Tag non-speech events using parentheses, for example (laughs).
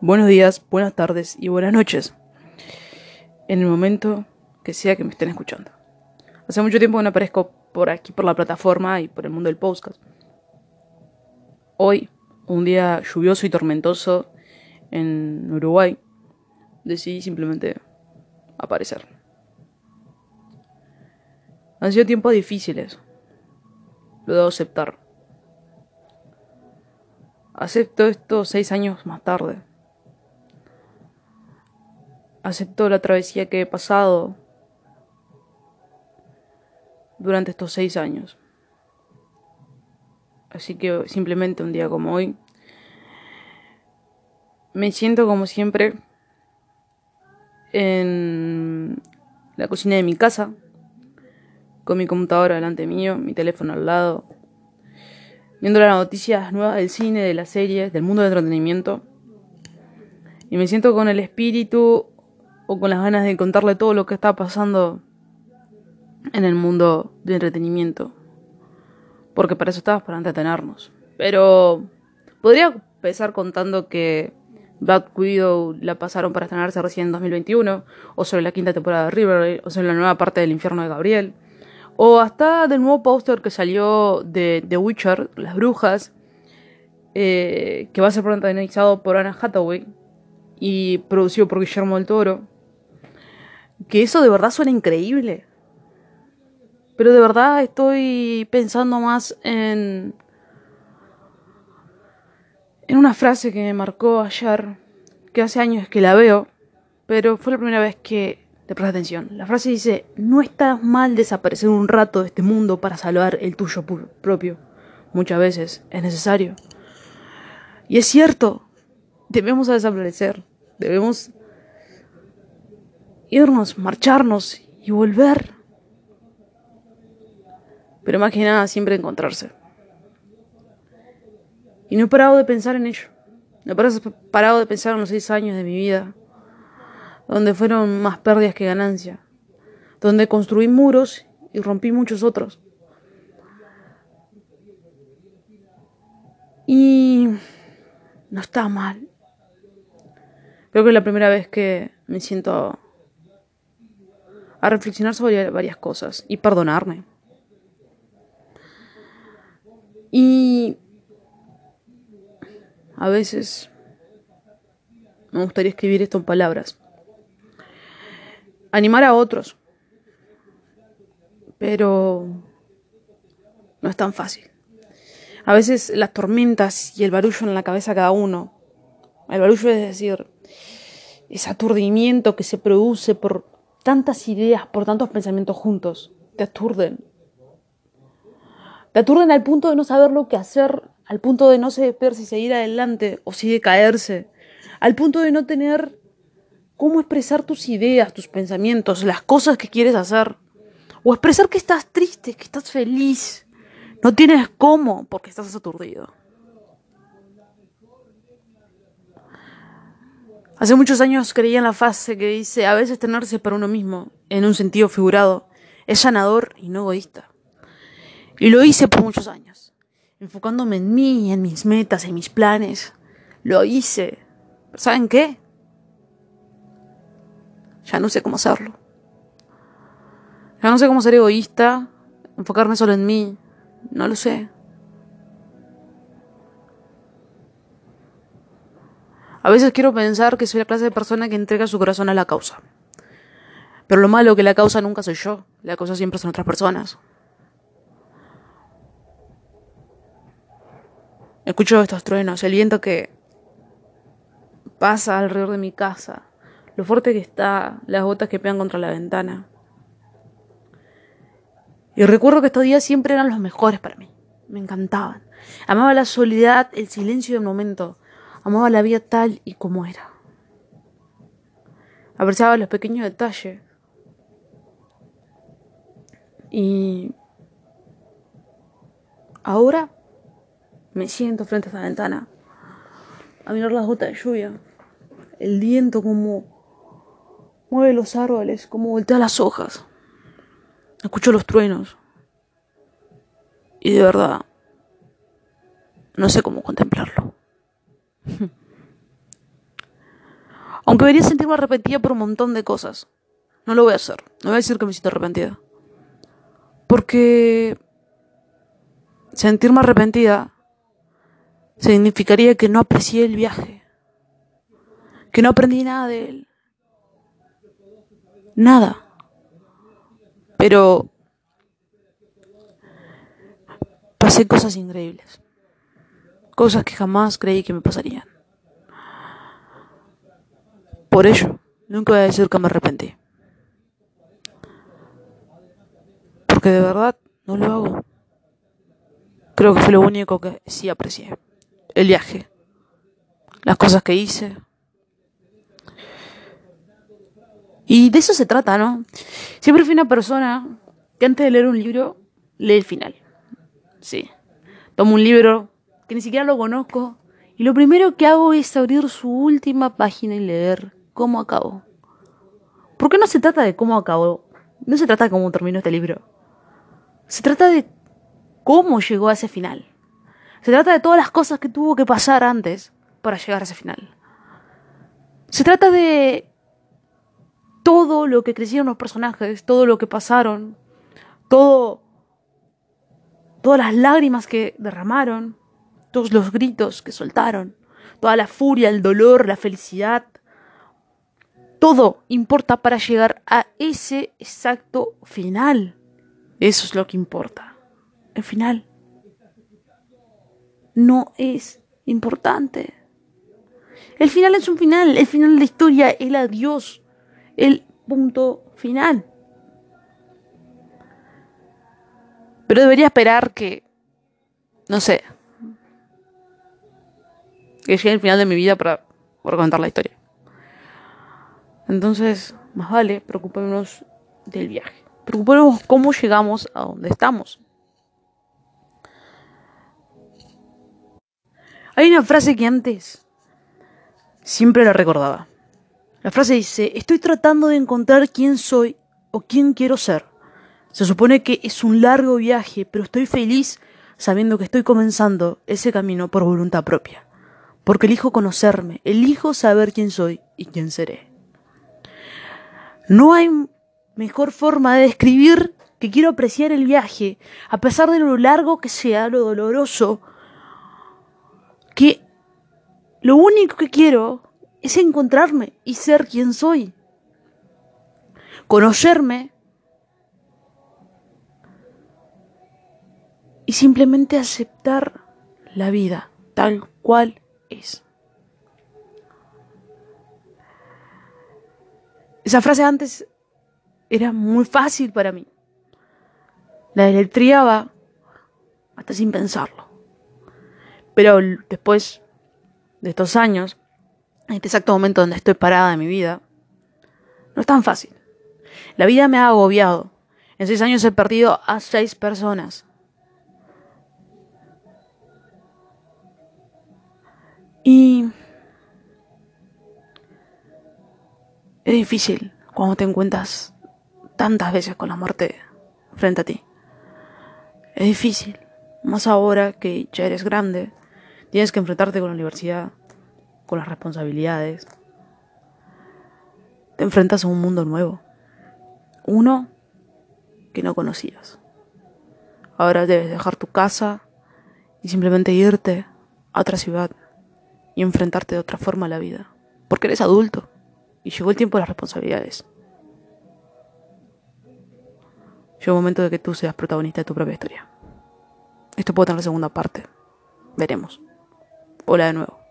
buenos días, buenas tardes y buenas noches. En el momento que sea que me estén escuchando. Hace mucho tiempo que no aparezco por aquí, por la plataforma y por el mundo del podcast. Hoy, un día lluvioso y tormentoso en Uruguay, decidí simplemente aparecer. Han sido tiempos difíciles. Lo debo aceptar. Acepto esto seis años más tarde. Acepto la travesía que he pasado durante estos seis años. Así que simplemente un día como hoy, me siento como siempre en la cocina de mi casa, con mi computadora delante mío, mi teléfono al lado, viendo las noticias nuevas del cine, de las series, del mundo del entretenimiento. Y me siento con el espíritu o con las ganas de contarle todo lo que está pasando en el mundo del entretenimiento. Porque para eso estamos, para entretenernos. Pero podría empezar contando que Black Widow la pasaron para estrenarse recién en 2021, o sobre la quinta temporada de Riverdale, o sobre la nueva parte del infierno de Gabriel, o hasta del nuevo póster que salió de The Witcher, Las Brujas, eh, que va a ser protagonizado por Anna Hathaway y producido por Guillermo del Toro. Que eso de verdad suena increíble. Pero de verdad estoy pensando más en. en una frase que me marcó ayer, que hace años que la veo, pero fue la primera vez que le presté atención. La frase dice: No está mal desaparecer un rato de este mundo para salvar el tuyo propio. Muchas veces es necesario. Y es cierto, debemos desaparecer, debemos irnos, marcharnos y volver pero más que nada siempre encontrarse. Y no he parado de pensar en ello. No he parado de pensar en los seis años de mi vida, donde fueron más pérdidas que ganancias, donde construí muros y rompí muchos otros. Y no está mal. Creo que es la primera vez que me siento a reflexionar sobre varias cosas y perdonarme. Y a veces me gustaría escribir esto en palabras. Animar a otros. Pero no es tan fácil. A veces las tormentas y el barullo en la cabeza de cada uno. El barullo es decir, ese aturdimiento que se produce por tantas ideas, por tantos pensamientos juntos, te aturden te aturden al punto de no saber lo que hacer, al punto de no saber si seguir adelante o si de caerse, al punto de no tener cómo expresar tus ideas, tus pensamientos, las cosas que quieres hacer, o expresar que estás triste, que estás feliz. No tienes cómo porque estás aturdido. Hace muchos años creía en la frase que dice, a veces tenerse para uno mismo, en un sentido figurado, es sanador y no egoísta. Y lo hice por muchos años, enfocándome en mí, en mis metas, en mis planes. Lo hice. ¿saben qué? Ya no sé cómo hacerlo. Ya no sé cómo ser egoísta, enfocarme solo en mí. No lo sé. A veces quiero pensar que soy la clase de persona que entrega su corazón a la causa. Pero lo malo es que la causa nunca soy yo. La causa siempre son otras personas. Escucho estos truenos, el viento que pasa alrededor de mi casa, lo fuerte que está, las gotas que pegan contra la ventana. Y recuerdo que estos días siempre eran los mejores para mí. Me encantaban. Amaba la soledad, el silencio del momento. Amaba la vida tal y como era. Apreciaba los pequeños detalles. Y ahora me siento frente a esta ventana a mirar las gotas de lluvia, el viento como mueve los árboles, como voltea las hojas. Escucho los truenos. Y de verdad, no sé cómo contemplarlo. (laughs) Aunque debería sentirme arrepentida por un montón de cosas. No lo voy a hacer. No voy a decir que me siento arrepentida. Porque sentirme arrepentida significaría que no aprecié el viaje. Que no aprendí nada de él. Nada. Pero pasé cosas increíbles. Cosas que jamás creí que me pasarían. Por ello, nunca voy a decir que me arrepentí. Porque de verdad no lo hago. Creo que fue lo único que sí aprecié. El viaje. Las cosas que hice. Y de eso se trata, ¿no? Siempre fui una persona que antes de leer un libro, lee el final. Sí. Tomo un libro que ni siquiera lo conozco y lo primero que hago es abrir su última página y leer cómo acabó. ¿Por qué no se trata de cómo acabó? No se trata de cómo terminó este libro. Se trata de cómo llegó a ese final. Se trata de todas las cosas que tuvo que pasar antes para llegar a ese final. Se trata de todo lo que crecieron los personajes, todo lo que pasaron, todo todas las lágrimas que derramaron, todos los gritos que soltaron, toda la furia, el dolor, la felicidad, todo importa para llegar a ese exacto final. Eso es lo que importa. El final no es importante. El final es un final, el final de la historia, el adiós, el punto final. Pero debería esperar que, no sé, que llegue el final de mi vida para, para contar la historia. Entonces, más vale, preocupémonos del viaje. Preocupémonos cómo llegamos a donde estamos. Hay una frase que antes siempre la recordaba. La frase dice, estoy tratando de encontrar quién soy o quién quiero ser. Se supone que es un largo viaje, pero estoy feliz sabiendo que estoy comenzando ese camino por voluntad propia. Porque elijo conocerme, elijo saber quién soy y quién seré. No hay mejor forma de describir que quiero apreciar el viaje, a pesar de lo largo que sea, lo doloroso, que lo único que quiero es encontrarme y ser quien soy. Conocerme y simplemente aceptar la vida tal cual es. Esa frase antes era muy fácil para mí. La deletreaba hasta sin pensarlo. Pero después de estos años, en este exacto momento donde estoy parada en mi vida, no es tan fácil. La vida me ha agobiado. En seis años he perdido a seis personas. Y es difícil cuando te encuentras tantas veces con la muerte frente a ti. Es difícil, más ahora que ya eres grande, tienes que enfrentarte con la universidad, con las responsabilidades. Te enfrentas a un mundo nuevo. Uno que no conocías. Ahora debes dejar tu casa y simplemente irte a otra ciudad y enfrentarte de otra forma a la vida. Porque eres adulto y llegó el tiempo de las responsabilidades. Llegó el momento de que tú seas protagonista de tu propia historia. Esto puede tener la segunda parte. Veremos. Hola de nuevo.